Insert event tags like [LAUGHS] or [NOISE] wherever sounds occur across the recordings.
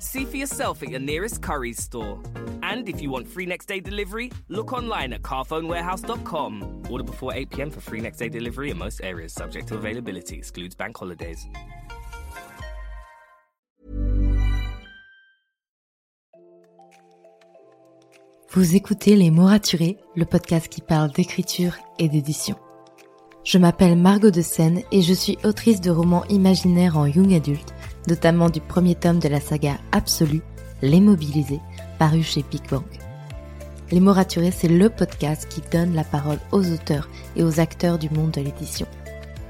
See for yourself at your nearest Curry's store. And if you want free next day delivery, look online at carphonewarehouse.com. Order before 8 pm for free next day delivery in most areas, subject to availability, excludes bank holidays. Vous écoutez Les mots raturés, le podcast qui parle d'écriture et d'édition. Je m'appelle Margot de Seine et je suis autrice de romans imaginaires en young adulte, notamment du premier tome de la saga Absolue, Les Mobilisés, paru chez Big. Les mots raturés, c'est le podcast qui donne la parole aux auteurs et aux acteurs du monde de l'édition.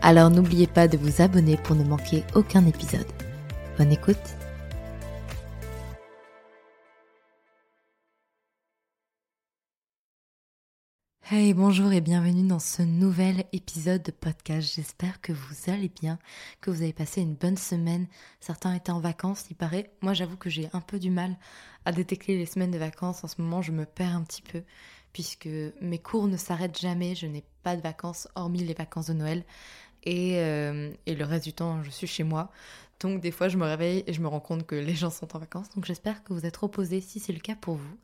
Alors n'oubliez pas de vous abonner pour ne manquer aucun épisode. Bonne écoute Hey, bonjour et bienvenue dans ce nouvel épisode de podcast. J'espère que vous allez bien, que vous avez passé une bonne semaine. Certains étaient en vacances, il paraît. Moi, j'avoue que j'ai un peu du mal à détecter les semaines de vacances. En ce moment, je me perds un petit peu puisque mes cours ne s'arrêtent jamais. Je n'ai pas de vacances hormis les vacances de Noël. Et, euh, et le reste du temps, je suis chez moi. Donc des fois, je me réveille et je me rends compte que les gens sont en vacances. Donc j'espère que vous êtes reposés si c'est le cas pour vous.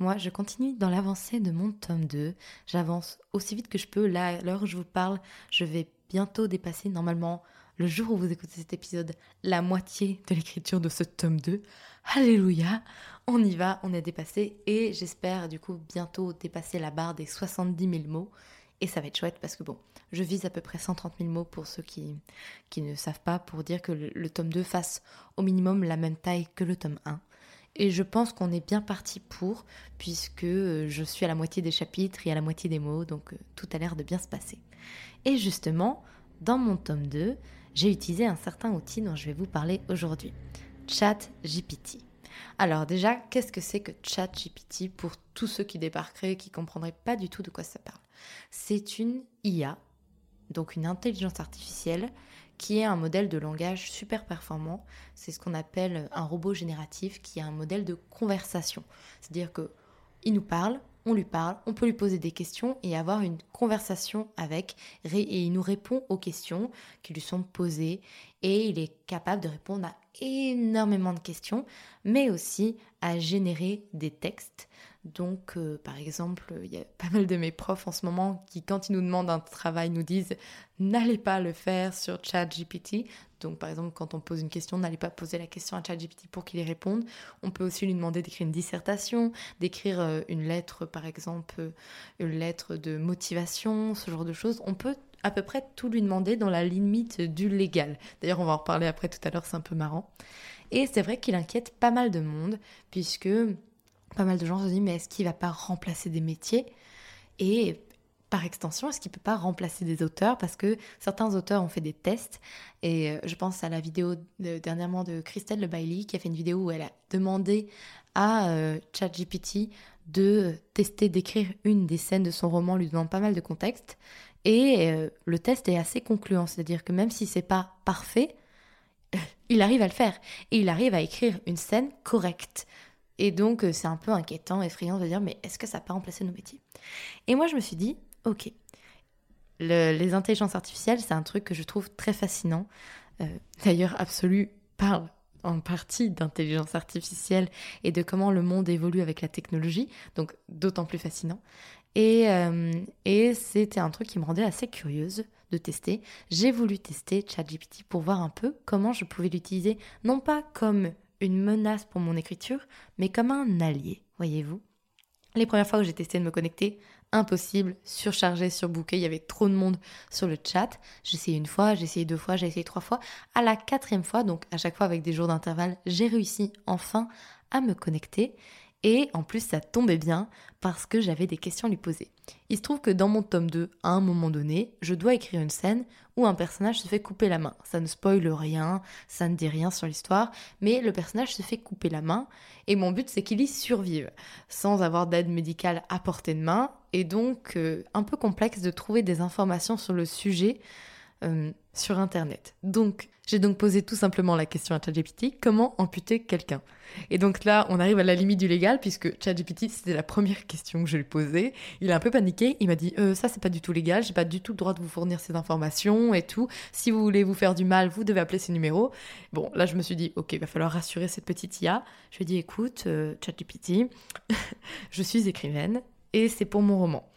Moi, je continue dans l'avancée de mon tome 2. J'avance aussi vite que je peux. Là, à l'heure où je vous parle, je vais bientôt dépasser normalement le jour où vous écoutez cet épisode, la moitié de l'écriture de ce tome 2. Alléluia, on y va, on est dépassé et j'espère du coup bientôt dépasser la barre des 70 000 mots. Et ça va être chouette parce que bon, je vise à peu près 130 000 mots pour ceux qui, ne savent pas, pour dire que le tome 2 fasse au minimum la même taille que le tome 1. Et je pense qu'on est bien parti pour, puisque euh, je suis à la moitié des chapitres et à la moitié des mots, donc euh, tout a l'air de bien se passer. Et justement, dans mon tome 2, j'ai utilisé un certain outil dont je vais vous parler aujourd'hui. ChatGPT. Alors déjà, qu'est-ce que c'est que ChatGPT pour tous ceux qui débarqueraient et qui ne comprendraient pas du tout de quoi ça parle? C'est une IA, donc une intelligence artificielle, qui est un modèle de langage super performant. C'est ce qu'on appelle un robot génératif qui est un modèle de conversation. C'est-à-dire que il nous parle, on lui parle, on peut lui poser des questions et avoir une conversation avec, et il nous répond aux questions qui lui sont posées, et il est capable de répondre à énormément de questions, mais aussi à générer des textes. Donc, euh, par exemple, il y a pas mal de mes profs en ce moment qui, quand ils nous demandent un travail, nous disent n'allez pas le faire sur ChatGPT. Donc, par exemple, quand on pose une question, n'allez pas poser la question à ChatGPT pour qu'il y réponde. On peut aussi lui demander d'écrire une dissertation, d'écrire euh, une lettre, par exemple, une lettre de motivation, ce genre de choses. On peut à peu près tout lui demander dans la limite du légal. D'ailleurs, on va en reparler après tout à l'heure, c'est un peu marrant. Et c'est vrai qu'il inquiète pas mal de monde, puisque pas mal de gens se disent mais est-ce qu'il va pas remplacer des métiers? Et par extension, est-ce qu'il peut pas remplacer des auteurs? Parce que certains auteurs ont fait des tests, et euh, je pense à la vidéo dernièrement de Christelle Le Bailey qui a fait une vidéo où elle a demandé à euh, ChatGPT de tester d'écrire une des scènes de son roman, lui donnant pas mal de contexte. Et euh, le test est assez concluant, c'est-à-dire que même si c'est pas parfait, [LAUGHS] il arrive à le faire. Et il arrive à écrire une scène correcte. Et donc, euh, c'est un peu inquiétant, effrayant de dire, mais est-ce que ça peut remplacer nos métiers? Et moi, je me suis dit, ok, les intelligences artificielles, c'est un truc que je trouve très fascinant. Euh, d'ailleurs, Absolu parle en partie d'intelligence artificielle et de comment le monde évolue avec la technologie, donc d'autant plus fascinant. Et, euh, et c'était un truc qui me rendait assez curieuse de tester. J'ai voulu tester ChatGPT pour voir un peu comment je pouvais l'utiliser, non pas comme une menace pour mon écriture, mais comme un allié, voyez-vous. Les premières fois que j'ai testé de me connecter, impossible, surchargé, surbooké, il y avait trop de monde sur le chat. J'ai essayé une fois, j'ai essayé deux fois, j'ai essayé trois fois. À la quatrième fois, donc à chaque fois avec des jours d'intervalle, j'ai réussi enfin à me connecter. Et en plus, ça tombait bien parce que j'avais des questions à lui poser. Il se trouve que dans mon tome 2, à un moment donné, je dois écrire une scène où un personnage se fait couper la main. Ça ne spoile rien, ça ne dit rien sur l'histoire, mais le personnage se fait couper la main et mon but c'est qu'il y survive, sans avoir d'aide médicale à portée de main, et donc euh, un peu complexe de trouver des informations sur le sujet euh, sur Internet. Donc, j'ai donc posé tout simplement la question à ChatGPT comment amputer quelqu'un? Et donc là, on arrive à la limite du légal puisque ChatGPT, c'était la première question que je lui posais. Il a un peu paniqué. Il m'a dit euh, ça, c'est pas du tout légal. J'ai pas du tout le droit de vous fournir ces informations et tout. Si vous voulez vous faire du mal, vous devez appeler ces numéros. Bon, là, je me suis dit ok, il va falloir rassurer cette petite IA. Je lui ai dit écoute, euh, ChatGPT, [LAUGHS] je suis écrivaine et c'est pour mon roman.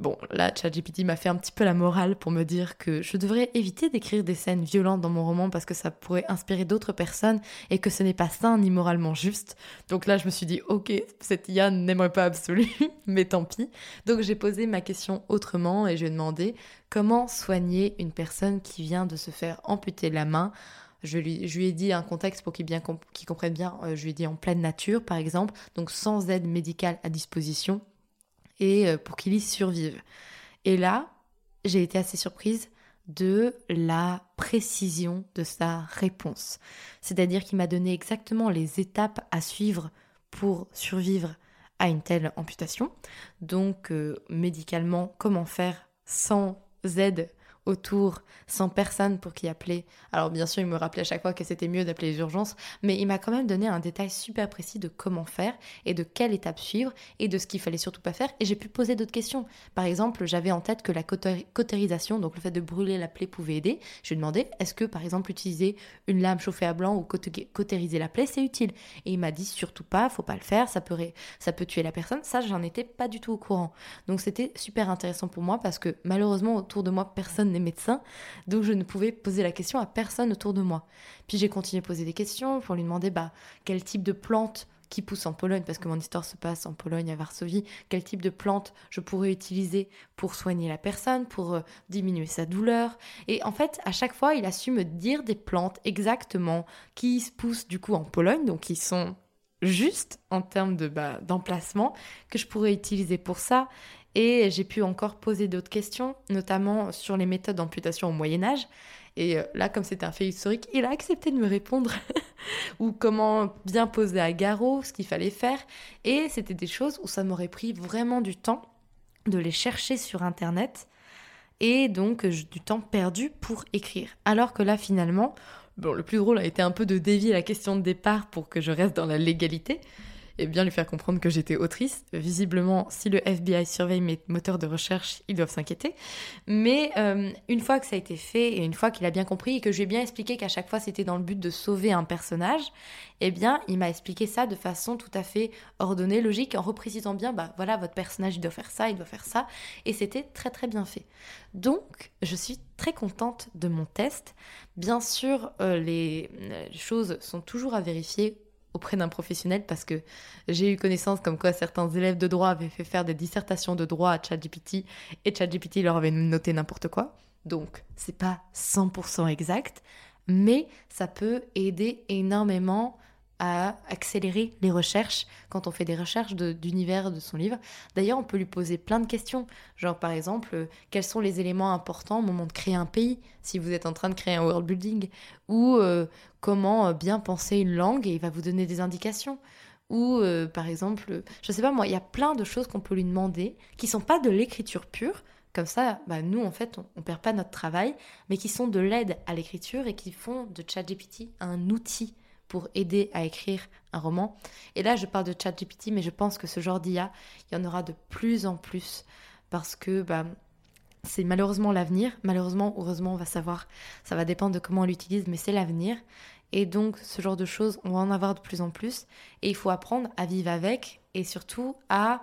Bon, là, ChatGPT m'a fait un petit peu la morale pour me dire que je devrais éviter d'écrire des scènes violentes dans mon roman parce que ça pourrait inspirer d'autres personnes et que ce n'est pas sain ni moralement juste. Donc là, je me suis dit, ok, cette IA n'aimerait pas absolu, [LAUGHS] mais tant pis. Donc j'ai posé ma question autrement et je lui ai demandé comment soigner une personne qui vient de se faire amputer la main? Je lui, ai dit un contexte pour qu'il comprenne bien. Euh, je lui ai dit en pleine nature, par exemple, donc sans aide médicale à disposition et euh, pour qu'il y survive. Et là, j'ai été assez surprise de la précision de sa réponse. C'est-à-dire qu'il m'a donné exactement les étapes à suivre pour survivre à une telle amputation. Donc euh, médicalement, comment faire sans aide autour, sans personne pour qui appeler. Alors bien sûr, il me rappelait à chaque fois que c'était mieux d'appeler les urgences, mais il m'a quand même donné un détail super précis de comment faire et de quelle étape suivre et de ce qu'il fallait surtout pas faire. Et j'ai pu poser d'autres questions. Par exemple, j'avais en tête que la cautérisation, donc le fait de brûler la plaie, pouvait aider. Je lui demandais, est-ce que par exemple utiliser une lame chauffée à blanc ou cautériser la plaie, c'est utile? Et il m'a dit surtout pas, faut pas le faire, ça peut, ça peut tuer la personne. Ça, j'en étais pas du tout au courant. Donc c'était super intéressant pour moi parce que malheureusement autour de moi, personne n'est médecin, donc je ne pouvais poser la question à personne autour de moi. Puis j'ai continué à poser des questions pour lui demander bah, quel type de plante qui pousse en Pologne, parce que mon histoire se passe en Pologne, à Varsovie, quel type de plante je pourrais utiliser pour soigner la personne, pour euh, diminuer sa douleur. Et en fait, à chaque fois, il a su me dire des plantes exactement qui se poussent du coup en Pologne, donc qui sont justes en termes de bah, d'emplacement que je pourrais utiliser pour ça et j'ai pu encore poser d'autres questions, notamment sur les méthodes d'amputation au Moyen Âge. Et euh, là, comme c'était un fait historique, il a accepté de me répondre. [LAUGHS] ou comment bien poser à garrot, ce qu'il fallait faire. Et c'était des choses où ça m'aurait pris vraiment du temps de les chercher sur Internet. Et donc du temps perdu pour écrire. Alors que là, finalement, bon, le plus drôle a été un peu de dévier la question de départ pour que je reste dans la légalité et bien lui faire comprendre que j'étais autrice. Visiblement, si le FBI surveille mes moteurs de recherche, ils doivent s'inquiéter. Mais euh, une fois que ça a été fait et une fois qu'il a bien compris et que je lui ai bien expliqué qu'à chaque fois c'était dans le but de sauver un personnage, eh bien, il m'a expliqué ça de façon tout à fait ordonnée, logique, en reprécisant bien, bah voilà, votre personnage il doit faire ça, il doit faire ça, et c'était très très bien fait. Donc, je suis très contente de mon test. Bien sûr, euh, les choses sont toujours à vérifier auprès d'un professionnel parce que j'ai eu connaissance comme quoi certains élèves de droit avaient fait faire des dissertations de droit à ChatGPT et ChatGPT leur avait noté n'importe quoi. Donc, c'est pas 100% exact, mais ça peut aider énormément à accélérer les recherches quand on fait des recherches d'univers de, son livre. D'ailleurs, on peut lui poser plein de questions, genre par exemple, euh, quels sont les éléments importants au moment de créer un pays, si vous êtes en train de créer un world building, ou euh, comment euh, bien penser une langue et il va vous donner des indications. Ou par exemple, je sais pas moi, il y a plein de choses qu'on peut lui demander qui sont pas de l'écriture pure, comme ça, bah, nous, en fait, on, perd pas notre travail, mais qui sont de l'aide à l'écriture et qui font de ChatGPT un outil pour aider à écrire un roman. Et là, je parle de ChatGPT, mais je pense que ce genre d'IA, il y en aura de plus en plus parce que bah, c'est malheureusement l'avenir. Malheureusement, heureusement, on va savoir. Ça va dépendre de comment on l'utilise, mais c'est l'avenir. Et donc, ce genre de choses, on va en avoir de plus en plus. Et il faut apprendre à vivre avec et surtout à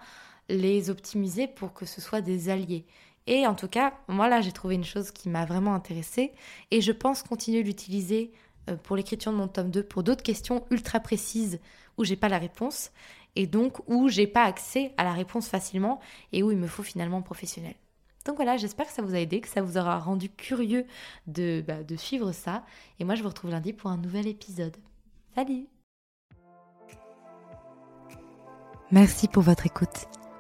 les optimiser pour que ce soit des alliés. Et en tout cas, moi là, j'ai trouvé une chose qui m'a vraiment intéressée et je pense continuer d'utiliser pour l'écriture de mon tome 2 pour d'autres questions ultra précises où j'ai pas la réponse. et donc où j'ai pas accès à la réponse facilement et où il me faut finalement un professionnel. Donc voilà, j'espère que ça vous a aidé, que ça vous aura rendu curieux de, bah, de suivre ça. Et moi, je vous retrouve lundi pour un nouvel épisode. Salut Merci pour votre écoute.